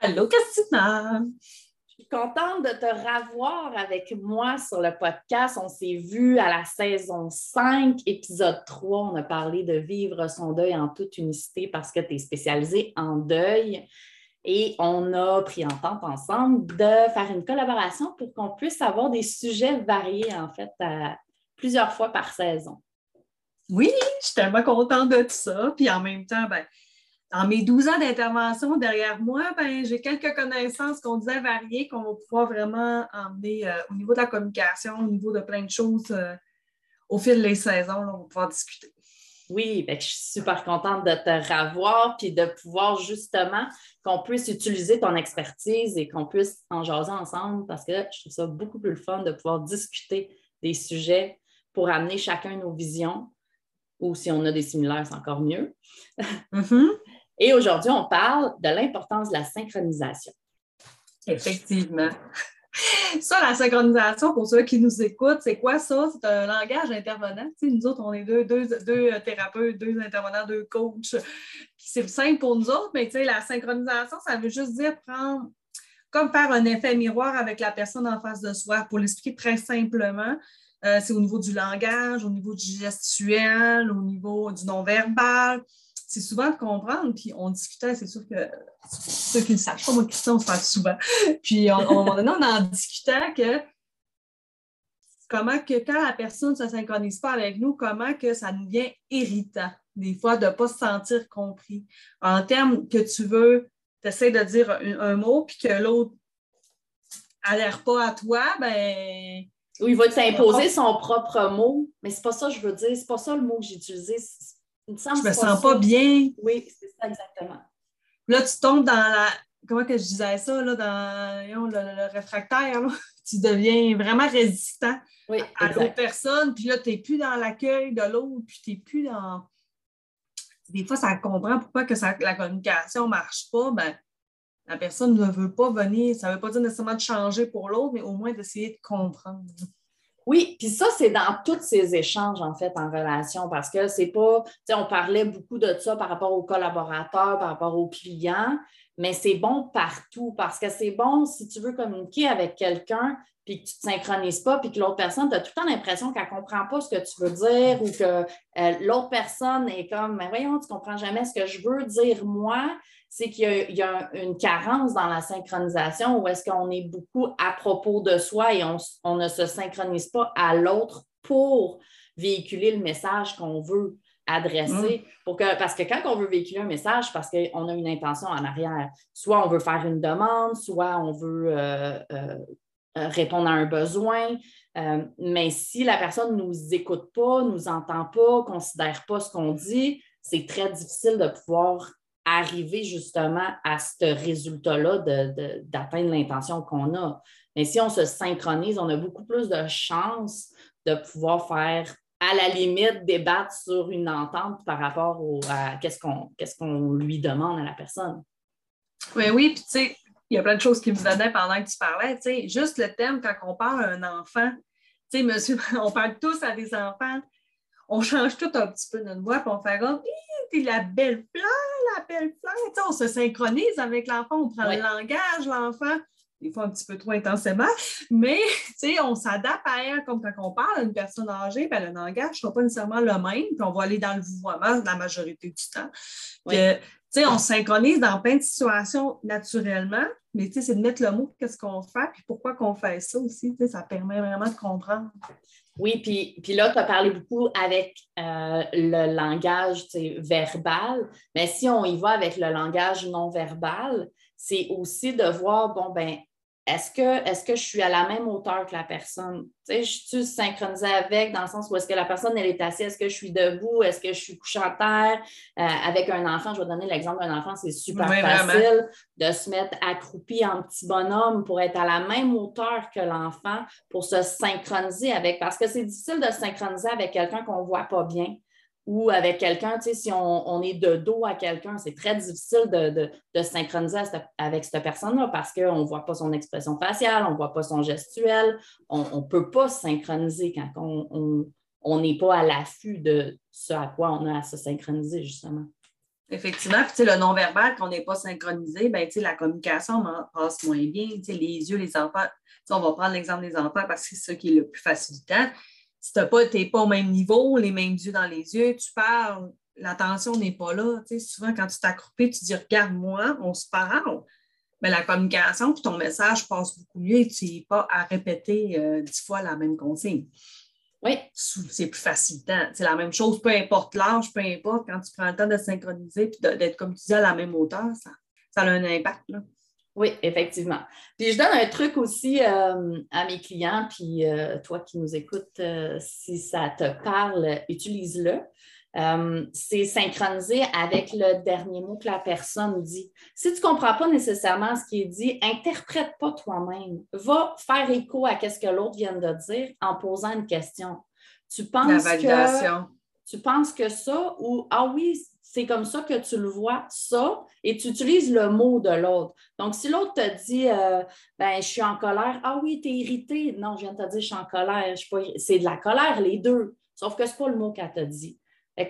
Allô, Christina! Je suis contente de te revoir avec moi sur le podcast. On s'est vu à la saison 5, épisode 3. On a parlé de vivre son deuil en toute unicité parce que tu es spécialisée en deuil. Et on a pris entente ensemble de faire une collaboration pour qu'on puisse avoir des sujets variés, en fait, plusieurs fois par saison. Oui, je suis tellement contente de tout ça. Puis en même temps, ben, dans mes 12 ans d'intervention derrière moi, ben, j'ai quelques connaissances qu'on disait variées qu'on va pouvoir vraiment emmener euh, au niveau de la communication, au niveau de plein de choses euh, au fil des saisons, on va pouvoir discuter. Oui, ben, je suis super contente de te revoir puis de pouvoir justement qu'on puisse utiliser ton expertise et qu'on puisse en jaser ensemble parce que je trouve ça beaucoup plus fun de pouvoir discuter des sujets pour amener chacun nos visions ou si on a des similaires, c'est encore mieux. Mm-hmm. Et aujourd'hui, on parle de l'importance de la synchronisation. Effectivement. Ça, la synchronisation, pour ceux qui nous écoutent, c'est quoi ça? C'est un langage intervenant. nous autres, on est deux, deux, thérapeutes, deux intervenants, deux coachs. C'est simple pour nous autres, mais la synchronisation, ça veut juste dire prendre, comme faire un effet miroir avec la personne en face de soi. Pour l'expliquer très simplement, euh, c'est au niveau du langage, au niveau du gestuel, au niveau du non-verbal c'est souvent de comprendre, puis on discutait, c'est sûr que ceux qui ne savent pas, moi, Christian, on se parle souvent. Puis, à un moment donné, on en discutait que comment que quand la personne ne se synchronise pas avec nous, comment que ça devient irritant, des fois, de ne pas se sentir compris. En termes que tu veux, tu essaies de dire un, mot, puis que l'autre n'adhère pas à toi, ben. Ou il va t'imposer son propre mot, mais c'est pas ça que je veux dire, c'est pas ça le mot que j'ai utilisé je me sens pas bien. Oui, c'est ça exactement. Là, tu tombes dans la. Comment que je disais ça, là, dans le, réfractaire, tu deviens vraiment résistant à l'autre personne, puis là, tu n'es plus dans l'accueil de l'autre, puis tu n'es plus dans. Des fois, ça comprend pourquoi que la communication ne marche pas. Ben, la personne ne veut pas venir. Ça ne veut pas dire nécessairement de changer pour l'autre, mais au moins d'essayer de comprendre. Oui, puis ça, c'est dans tous ces échanges, en fait, en relation, parce que c'est pas, tu sais, on parlait beaucoup de ça par rapport aux collaborateurs, par rapport aux clients, mais c'est bon partout, parce que c'est bon si tu veux communiquer avec quelqu'un, puis que tu ne te synchronises pas, puis que l'autre personne, tu as tout le temps l'impression qu'elle ne comprend pas ce que tu veux dire ou que euh, l'autre personne est comme, mais voyons, tu ne comprends jamais ce que je veux dire moi c'est qu'il y, a une carence dans la synchronisation où est-ce qu'on est beaucoup à propos de soi et on, ne se synchronise pas à l'autre pour véhiculer le message qu'on veut adresser. Mm. Pour que, parce que quand on veut véhiculer un message, parce qu'on a une intention en arrière, soit on veut faire une demande, soit on veut euh, euh, répondre à un besoin. Euh, mais si la personne ne nous écoute pas, ne nous entend pas, ne considère pas ce qu'on dit, c'est très difficile de pouvoir arriver justement à ce résultat-là d'atteindre l'intention qu'on a. Mais si on se synchronise, on a beaucoup plus de chances de pouvoir faire, à la limite, débattre sur une entente par rapport à qu'est-ce qu'on lui demande à la personne. Oui, oui, puis tu sais, il y a plein de choses qui me venaient pendant que tu parlais. Tu sais, juste le thème, quand on parle à un enfant, tu sais, monsieur, on parle tous à des enfants, on change tout un petit peu notre voix, puis on fait comme, t'es la belle fleur, la belle fleur. on se synchronise avec l'enfant, on prend le langage, l'enfant, des fois un petit peu trop intensément, mais on s'adapte à elle, comme quand on parle à une personne âgée, ben, le langage ne sera pas nécessairement le même, puis on va aller dans le vouvoiement la majorité du temps. on synchronise dans plein de situations naturellement, mais c'est de mettre le mot, qu'est-ce qu'on fait, puis pourquoi qu'on fait ça aussi, ça permet vraiment de comprendre. Oui, puis, puis là, tu as parlé beaucoup avec euh, le langage verbal, mais si on y va avec le langage non verbal, c'est aussi de voir, bon, ben, est-ce que, est que je suis à la même hauteur que la personne? Tu sais, je suis synchronisée avec dans le sens où est-ce que la personne, elle est assise, est-ce que je suis debout, est-ce que je suis couchée à terre? Euh, avec un enfant, je vais donner l'exemple d'un enfant, c'est super facile de se mettre accroupi en petit bonhomme pour être à la même hauteur que l'enfant, pour se synchroniser avec, parce que c'est difficile de se synchroniser avec quelqu'un qu'on ne voit pas bien ou avec quelqu'un, tu sais, si on, est de dos à quelqu'un, c'est très difficile de, de, synchroniser avec cette personne-là parce qu'on ne voit pas son expression faciale, on ne voit pas son gestuel, on ne peut pas se synchroniser quand on n'est pas à l'affût de ce à quoi on a à se synchroniser, justement. Effectivement, puis le non-verbal, quand on n'est pas synchronisé, ben, la communication passe moins bien. Les yeux, les enfants, on va prendre l'exemple des enfants parce que c'est ça qui est le plus facilitant si tu n'es pas, au même niveau, les mêmes yeux dans les yeux, tu parles, l'attention n'est pas là. souvent, quand tu t'accroupis, tu dis Regarde-moi, on se parle. Mais la communication, puis ton message passe beaucoup mieux et tu n'es pas à répéter euh, dix fois la même consigne. Oui. C'est plus facilitant. C'est la même chose, peu importe l'âge, peu importe, quand tu prends le temps de synchroniser et d'être, comme tu dis, à la même hauteur, ça, ça a un impact. Là. Oui, effectivement. Puis je donne un truc aussi euh, à mes clients, puis euh, toi qui nous écoutes, euh, si ça te parle, utilise-le. c'est synchroniser avec le dernier mot que la personne dit. Si tu ne comprends pas nécessairement ce qui est dit, interprète pas toi-même. Va faire écho à ce que l'autre vient de dire en posant une question. Tu penses que tu penses que ça ou ah oui, c'est comme ça que tu le vois, ça, et tu utilises le mot de l'autre. Donc, si l'autre te dit, euh, ben, je suis en colère, ah oui, tu es irrité. Non, je viens de te dire, je suis en colère. C'est de la colère, les deux. Sauf que ce n'est pas le mot qu'elle t'a dit.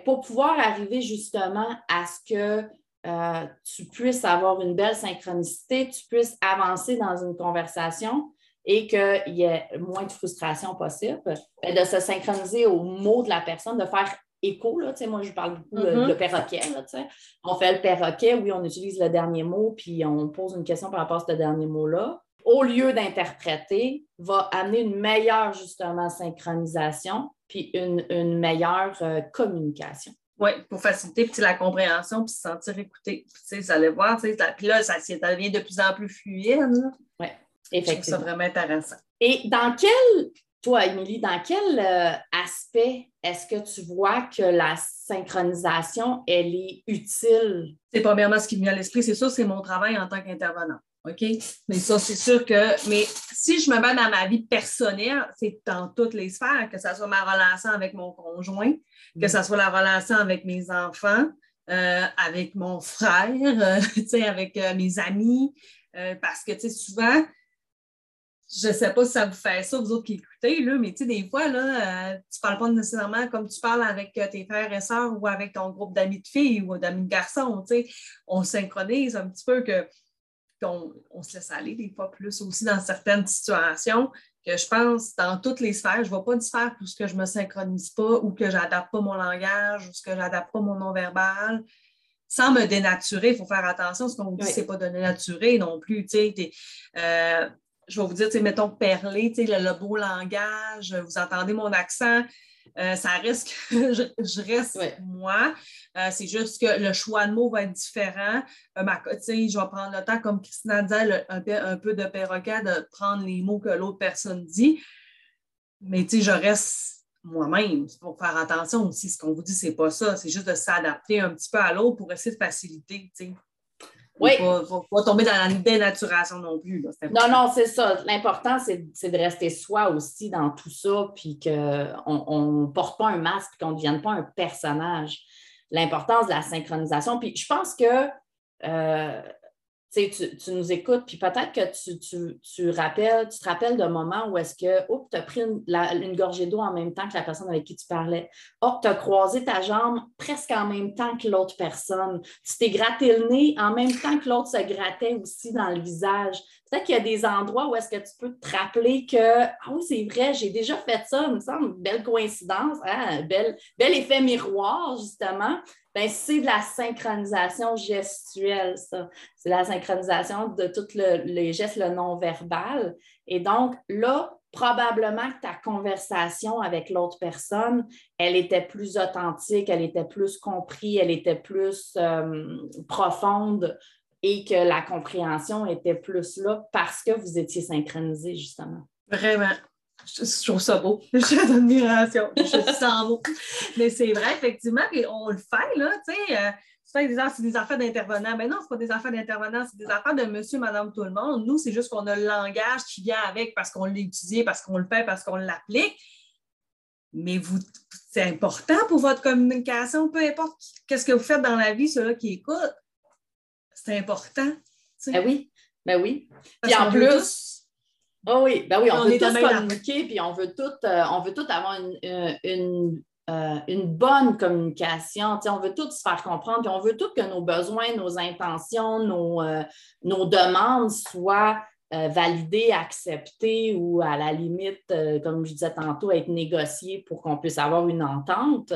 pour pouvoir arriver justement à ce que euh, tu puisses avoir une belle synchronicité, tu puisses avancer dans une conversation et qu'il y ait moins de frustration possible, ben, de se synchroniser au mot de la personne, de faire écho. Là, moi, je parle beaucoup de, mm-hmm. perroquet. on fait le perroquet, oui, on utilise le dernier mot, puis on pose une question par rapport à ce dernier mot-là. Au lieu d'interpréter, va amener une meilleure, justement, synchronisation, puis une, meilleure euh, communication. Oui, pour faciliter la compréhension, puis se sentir écouté. Vous allez voir, puis là, ça, devient de plus en plus fluide. Oui, effectivement. C'est vraiment intéressant. Et dans quel toi, Émilie, dans quel euh, aspect est-ce que tu vois que la synchronisation, elle est utile? C'est premièrement ce qui me vient à l'esprit, c'est ça, c'est mon travail en tant qu'intervenant. OK? Mais ça, c'est sûr que. Mais si je me mets dans ma vie personnelle, c'est dans toutes les sphères, que ce soit ma relation avec mon conjoint, que mm. ce soit la relation avec mes enfants, euh, avec mon frère, euh, avec mes amis. parce que, tu sais, souvent, je ne sais pas si ça vous fait ça, vous autres qui écoutez, là, mais tu sais, des fois, là, euh, tu ne parles pas nécessairement comme tu parles avec euh, tes frères et sœurs ou avec ton groupe d'amis de filles ou d'amis de garçons. Tu sais. On synchronise un petit peu que qu'on on se laisse aller des fois plus aussi dans certaines situations que je pense dans toutes les sphères. Je ne vois pas de sphère où ce que je ne me synchronise pas ou que je n'adapte pas mon langage ou ce que je n'adapte pas mon non-verbal sans me dénaturer, il faut faire attention, ce qu'on dit, ce n'est pas de dénaturer non plus. Tu sais, euh, je vais vous dire, mettons perler, le, le beau langage, vous entendez mon accent, euh, ça reste que je, reste moi. Euh, c'est juste que le choix de mots va être différent. Euh, je vais prendre le temps, comme Christina disait, un, peu de perroquet, de prendre les mots que l'autre personne dit. Mais je reste moi-même. Pour faire attention aussi, ce qu'on vous dit, c'est pas ça. C'est juste de s'adapter un petit peu à l'autre pour essayer de faciliter. Oui. Ne faut pas tomber dans la dénaturation non plus. non, non, c'est ça. L'important, c'est de rester soi aussi dans tout ça, puis qu'on ne porte pas un masque, qu'on ne devienne pas un personnage. L'importance de la synchronisation. Puis je pense que euh, tu, tu, nous écoutes, puis peut-être que tu, te rappelles d'un moment où est-ce que, tu as pris une, gorgée d'eau en même temps que la personne avec qui tu parlais. Oh, tu as croisé ta jambe presque en même temps que l'autre personne. Tu t'es gratté le nez en même temps que l'autre se grattait aussi dans le visage. Peut-être qu'il y a des endroits où est-ce que tu peux te rappeler que, ah oui, c'est vrai, j'ai déjà fait ça, il me semble, belle coïncidence, hein? bel, effet miroir, justement. Ben, c'est de la synchronisation gestuelle, ça. C'est la synchronisation de tous les gestes, le non-verbal. Et donc, là, probablement que ta conversation avec l'autre personne, elle était plus authentique, elle était plus comprise, elle était plus euh, profonde et que la compréhension était plus là parce que vous étiez synchronisés, justement. Vraiment. Je, trouve ça beau. J'ai d'admiration. Je suis sans mots. Mais c'est vrai, effectivement, on le fait, là, tu sais. Euh, c'est des affaires d'intervenants. Mais non, ce pas des affaires d'intervenants, c'est des affaires de monsieur, madame, tout le monde. Nous, c'est juste qu'on a le langage qui vient avec parce qu'on l'a parce qu'on le fait, parce qu'on l'applique. Mais vous, c'est important pour votre communication, peu importe qu'est-ce que vous faites dans la vie, ceux-là qui écoutent, c'est important. Ben oui, ben oui. Puis en plus, oh oui, ben oui, on, veut tous communiquer, puis on veut tout, euh, on veut tout avoir une, une, euh, une bonne communication. on veut tout se faire comprendre, puis on veut tout que nos besoins, nos intentions, nos, euh, nos demandes soient validées, acceptées ou à la limite, comme je disais tantôt, être négociées pour qu'on puisse avoir une entente.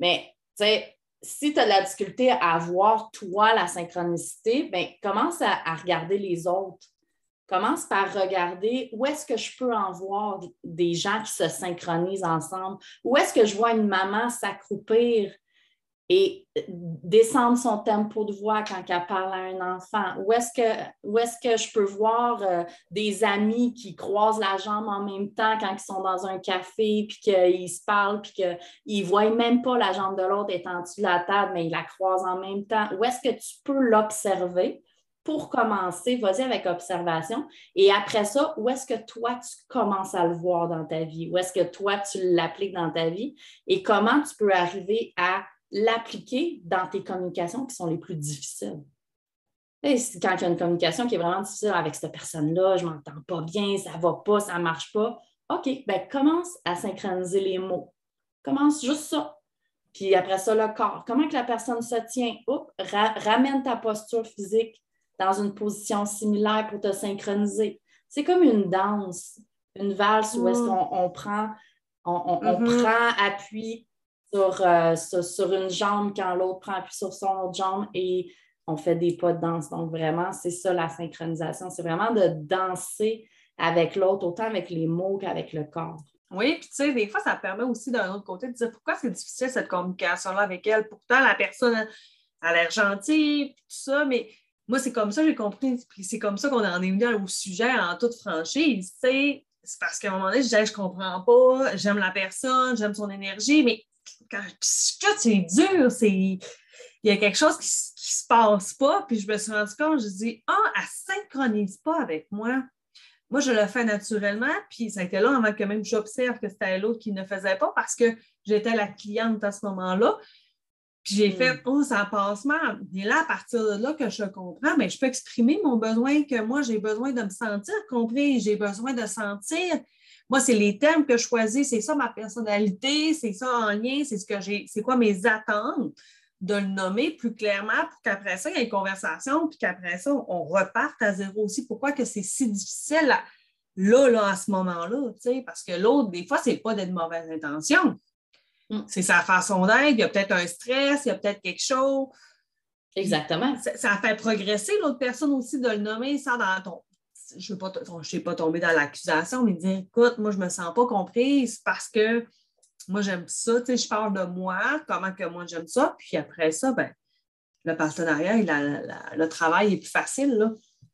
Mais, tu sais, si tu as de la difficulté à voir, toi, la synchronicité, ben, commence à, regarder les autres. Commence par regarder où est-ce que je peux en voir des gens qui se synchronisent ensemble. Où est-ce que je vois une maman s'accroupir? Et descendre son tempo de voix quand elle parle à un enfant? Où est-ce que, est que je peux voir euh, des amis qui croisent la jambe en même temps quand ils sont dans un café, puis qu'ils se parlent, puis qu'ils ne voient même pas la jambe de l'autre dessous de la table, mais ils la croisent en même temps? Où est-ce que tu peux l'observer? Pour commencer, vas-y avec observation. Et après ça, où est-ce que toi, tu commences à le voir dans ta vie? Où est-ce que toi, tu l'appliques dans ta vie? Et comment tu peux arriver à l'appliquer dans tes communications qui sont les plus difficiles. Et quand il y a une communication qui est vraiment difficile avec cette personne-là, je ne m'entends pas bien, ça ne va pas, ça ne marche pas, OK, ben commence à synchroniser les mots. Commence juste ça. Puis après ça, le corps. Comment que la personne se tient? ramène ta posture physique dans une position similaire pour te synchroniser. C'est comme une danse, une valse où est-ce mm. qu'on prend, on, mm-hmm. prend appui euh, sur, sur, une jambe quand l'autre prend appui sur son autre jambe et on fait des pas de danse. Donc, vraiment, c'est ça la synchronisation. C'est vraiment de danser avec l'autre, autant avec les mots qu'avec le corps. Oui, puis tu sais, des fois, ça permet aussi d'un autre côté de dire pourquoi c'est difficile cette communication-là avec elle? Pourtant, la personne a l'air gentille, tout ça, mais moi, c'est comme ça, j'ai compris, puis c'est comme ça qu'on en est venu au sujet en toute franchise. C'est parce qu'à un moment donné, je disais, je comprends pas, j'aime la personne, j'aime son énergie, mais quand, c'est dur, c'est il y a quelque chose qui, ne se passe pas. Puis je me suis rendu compte, je dis Ah, elle ne synchronise pas avec moi. Moi, je le fais naturellement, puis ça a été là avant que même j'observe que c'était l'autre qui ne faisait pas parce que j'étais la cliente à ce moment-là. Puis j'ai fait, hmm. oh, ça passe mal. Et là, à partir de là que je comprends, mais je peux exprimer mon besoin que moi, j'ai besoin de me sentir compris, j'ai besoin de sentir moi, c'est les thèmes que je choisis, c'est ça ma personnalité, c'est ça en lien, c'est ce que j'ai, c'est quoi mes attentes de le nommer plus clairement pour qu'après ça, il y ait une conversation, puis qu'après ça, on reparte à zéro aussi. Pourquoi que c'est si difficile là, là, à ce moment-là, parce que l'autre, des fois, c'est pas d'être mauvaise intention. Mm. C'est sa façon d'être, il y a peut-être un stress, il y a peut-être quelque chose. Exactement. Ça, ça, fait progresser l'autre personne aussi de le nommer ça dans ton, je ne vais pas, tomber dans l'accusation, mais dire écoute, moi, je ne me sens pas comprise parce que moi, j'aime ça. Tu sais, je parle de moi, comment que moi, j'aime ça. Puis après ça, ben, le partenariat, le travail est plus facile. Là.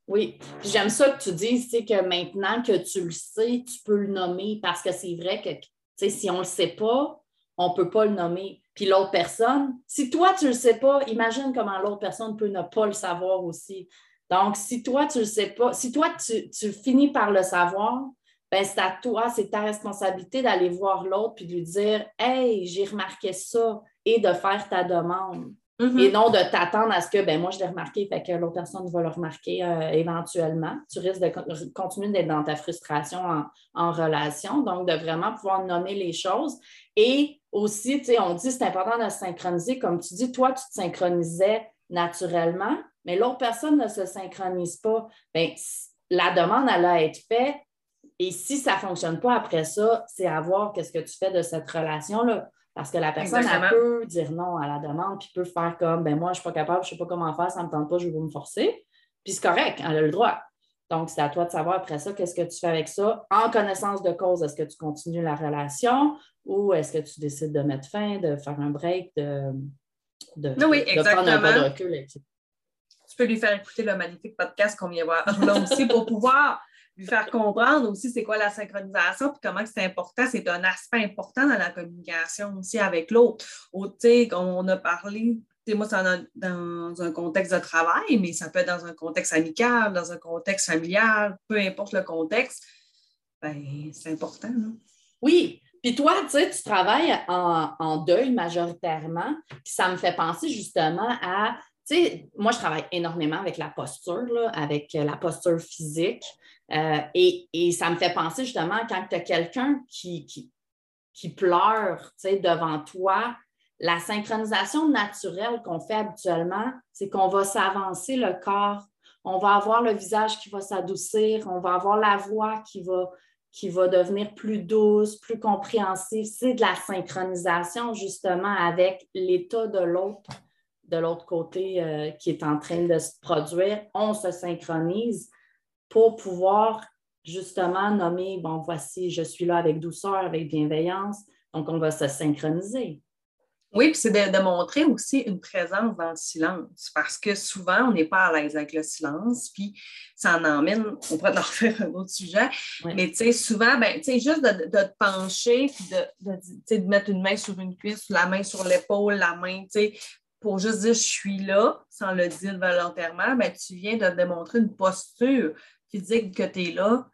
Oui, j'aime ça que tu dises que maintenant que tu le sais, tu peux le nommer parce que c'est vrai que si on ne le sait pas, on ne peut pas le nommer. Puis l'autre personne, si toi, tu ne le sais pas, imagine comment l'autre personne peut ne pas le savoir aussi. Donc, si toi, tu ne le sais pas, si toi, tu, finis par le savoir, ben c'est à toi, c'est ta responsabilité d'aller voir l'autre puis de lui dire Hey, j'ai remarqué ça et de faire ta demande. Mm-hmm. Et non de t'attendre à ce que ben moi je l'ai remarqué, fait que l'autre personne va le remarquer euh, éventuellement. Tu risques de continuer d'être dans ta frustration en, en, relation, donc de vraiment pouvoir nommer les choses. Et aussi, tu sais, on dit c'est important de se synchroniser. Comme tu dis, toi, tu te synchronisais naturellement, mais l'autre personne ne se synchronise pas, bien, la demande, elle a été faite. Et si ça ne fonctionne pas après ça, c'est à voir qu'est-ce que tu fais de cette relation-là. Parce que la personne, elle peut dire non à la demande, puis peut faire comme, ben moi, je ne suis pas capable, je ne sais pas comment faire, ça ne me tente pas, je vais me forcer. Puis c'est correct, elle a le droit. Donc, c'est à toi de savoir après ça, qu'est-ce que tu fais avec ça. En connaissance de cause, est-ce que tu continues la relation ou est-ce que tu décides de mettre fin, de faire un break, de, de, prendre un pas de recul, etc peux lui faire écouter le magnifique podcast qu'on vient voir là aussi pour pouvoir lui faire comprendre aussi c'est quoi la synchronisation puis comment c'est important. C'est un aspect important dans la communication aussi avec l'autre. On a parlé, moi, c'est dans un contexte de travail, mais ça peut être dans un contexte amical, dans un contexte familial, peu importe le contexte. Ben, c'est important. Oui, puis toi, tu sais, tu travailles en, deuil majoritairement, puis ça me fait penser justement à, moi, je travaille énormément avec la posture, avec la posture physique, euh, et, ça me fait penser justement quand tu as quelqu'un qui, qui, pleure, devant toi, la synchronisation naturelle qu'on fait habituellement, c'est qu'on va s'avancer le corps, on va avoir le visage qui va s'adoucir, on va avoir la voix qui va qui va devenir plus douce, plus compréhensive. C'est de la synchronisation justement avec l'état de l'autre, de l'autre côté euh, qui est en train de se produire. On se synchronise pour pouvoir justement nommer, bon, voici, je suis là avec douceur, avec bienveillance. Donc, on va se synchroniser. Oui, puis c'est de, montrer aussi une présence dans le silence, parce que souvent, on n'est pas à l'aise avec le silence, puis ça en emmène, on pourrait en refaire un autre sujet, mais tu sais, souvent, ben, tu sais, juste de, te pencher, puis de, de, mettre une main sur une cuisse, la main sur l'épaule, la main, tu sais, pour juste dire je suis là, sans le dire volontairement, ben, tu viens de démontrer une posture physique que tu es là,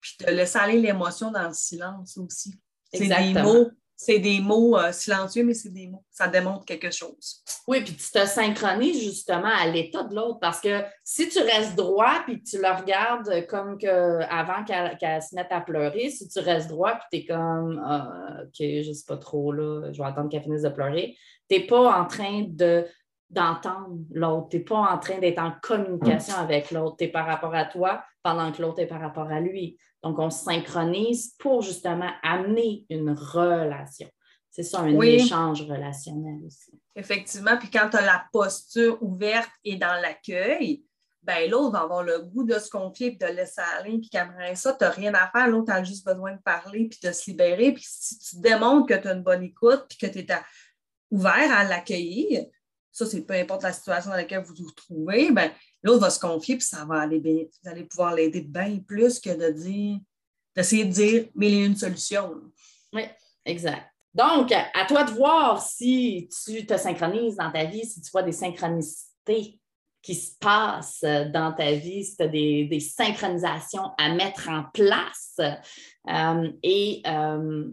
puis de laisser aller l'émotion dans le silence aussi. C'est des mots c'est des mots euh, silencieux, mais c'est des mots. Ça démontre quelque chose. Oui, puis tu te synchronises justement à l'état de l'autre parce que si tu restes droit puis tu le regardes comme avant qu'elle se mette à pleurer, si tu restes droit puis tu es comme ah, OK, je sais pas trop, là, je vais attendre qu'elle finisse de pleurer, tu n'es pas en train de d'entendre l'autre. Tu n'es pas en train d'être en communication avec l'autre. Tu es par rapport à toi pendant que l'autre est par rapport à lui. Donc, on se synchronise pour justement amener une relation. C'est ça, un échange relationnel aussi. Effectivement. Puis quand tu as la posture ouverte et dans l'accueil, ben l'autre va avoir le goût de se confier et de laisser aller. Puis qu'après ça, tu n'as rien à faire. L'autre a juste besoin de parler puis de se libérer. Puis si tu démontres que tu as une bonne écoute puis que tu es ouvert à l'accueillir, ça, c'est peu importe la situation dans laquelle vous vous trouvez, ben, l'autre va se confier, puis ça va aller bien. Vous allez pouvoir l'aider bien plus que de dire, d'essayer de dire, y a une solution. Oui, exact. Donc, à toi de voir si tu te synchronises dans ta vie, si tu vois des synchronicités qui se passent dans ta vie, si tu as des, synchronisations à mettre en place. Euh, et euh,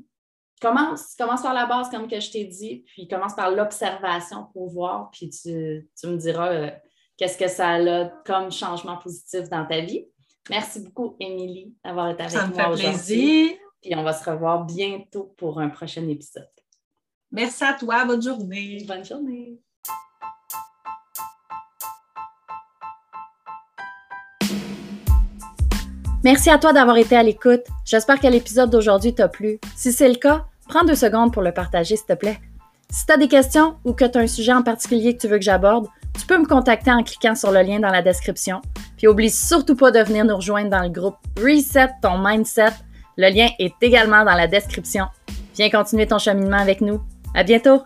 commence, commence par la base, comme que je t'ai dit, puis commence par l'observation pour voir, puis tu, me diras euh, qu'est-ce que ça a comme changement positif dans ta vie. Merci beaucoup, Émilie, d'avoir été avec ça moi aujourd'hui. plaisir. Puis on va se revoir bientôt pour un prochain épisode. Merci à toi. Bonne journée. Bonne journée. Merci à toi d'avoir été à l'écoute. J'espère que l'épisode d'aujourd'hui t'a plu. Si c'est le cas, prends deux secondes pour le partager, s'il te plaît. Si tu as des questions ou que tu as un sujet en particulier que tu veux que j'aborde, tu peux me contacter en cliquant sur le lien dans la description. Puis oublie surtout pas de venir nous rejoindre dans le groupe Reset ton mindset. Le lien est également dans la description. Viens continuer ton cheminement avec nous. À bientôt!